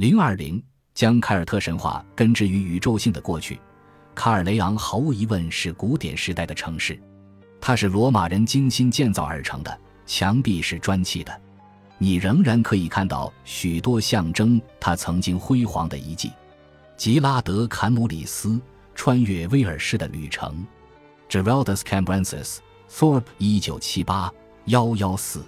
零二零将凯尔特神话根植于宇宙性的过去。卡尔雷昂毫无疑问是古典时代的城市，它是罗马人精心建造而成的，墙壁是砖砌的，你仍然可以看到许多象征它曾经辉煌的遗迹。吉拉德·坎姆里斯穿越威尔士的旅程 g e r a l d u s Cambrensis Thorpe 一九七八幺幺四。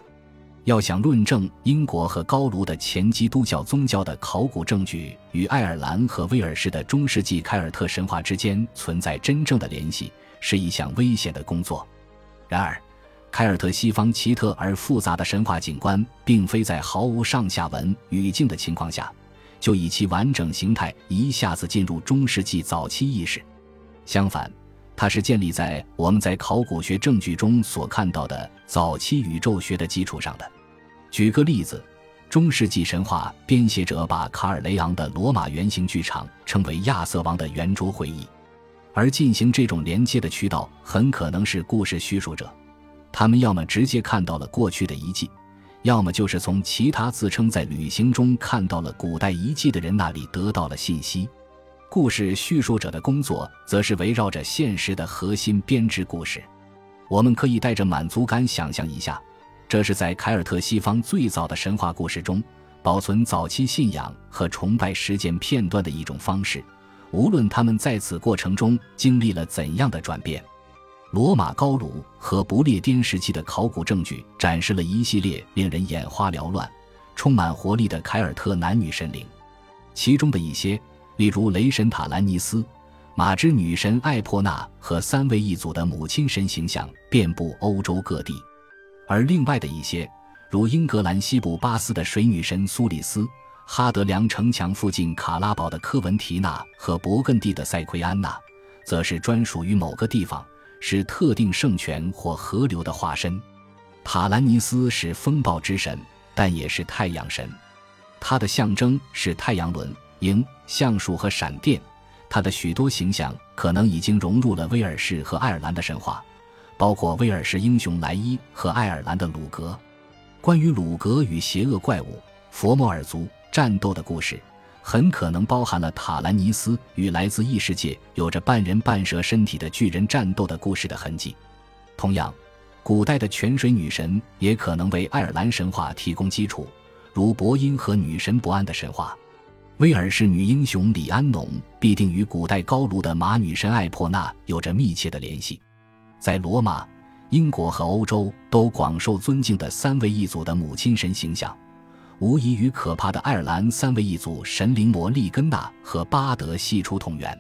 要想论证英国和高卢的前基督教宗教的考古证据与爱尔兰和威尔士的中世纪凯尔特神话之间存在真正的联系，是一项危险的工作。然而，凯尔特西方奇特而复杂的神话景观，并非在毫无上下文语境的情况下，就以其完整形态一下子进入中世纪早期意识。相反，它是建立在我们在考古学证据中所看到的早期宇宙学的基础上的。举个例子，中世纪神话编写者把卡尔雷昂的罗马圆形剧场称为亚瑟王的圆桌会议，而进行这种连接的渠道很可能是故事叙述者，他们要么直接看到了过去的遗迹，要么就是从其他自称在旅行中看到了古代遗迹的人那里得到了信息。故事叙述者的工作则是围绕着现实的核心编织故事。我们可以带着满足感想象一下，这是在凯尔特西方最早的神话故事中保存早期信仰和崇拜事件片段的一种方式。无论他们在此过程中经历了怎样的转变，罗马高卢和不列颠时期的考古证据展示了一系列令人眼花缭乱、充满活力的凯尔特男女神灵，其中的一些。例如雷神塔兰尼斯、马之女神艾珀纳和三位一组的母亲神形象遍布欧洲各地，而另外的一些，如英格兰西部巴斯的水女神苏里斯、哈德良城墙附近卡拉堡的科文提娜和勃艮第的塞奎安娜，则是专属于某个地方、是特定圣泉或河流的化身。塔兰尼斯是风暴之神，但也是太阳神，它的象征是太阳轮。鹰、橡树和闪电，他的许多形象可能已经融入了威尔士和爱尔兰的神话，包括威尔士英雄莱伊和爱尔兰的鲁格。关于鲁格与邪恶怪物佛摩尔族战斗的故事，很可能包含了塔兰尼斯与来自异世界、有着半人半蛇身体的巨人战斗的故事的痕迹。同样，古代的泉水女神也可能为爱尔兰神话提供基础，如伯音和女神伯安的神话。威尔士女英雄李安农必定与古代高卢的马女神艾珀娜有着密切的联系。在罗马、英国和欧洲都广受尊敬的三位一组的母亲神形象，无疑与可怕的爱尔兰三位一组神灵魔利根娜和巴德系出同源。